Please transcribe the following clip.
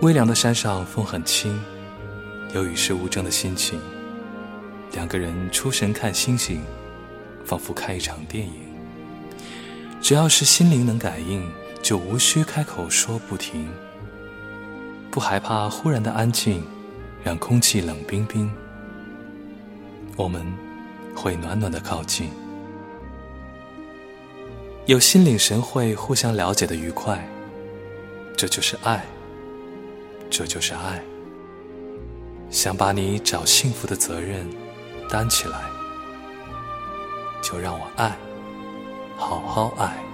微凉的山上风很轻，有与世无争的心情。两个人出神看星星，仿佛看一场电影。只要是心灵能感应，就无需开口说不停。不害怕忽然的安静，让空气冷冰冰。我们会暖暖的靠近，有心领神会、互相了解的愉快。这就是爱，这就是爱。想把你找幸福的责任担起来，就让我爱，好好爱。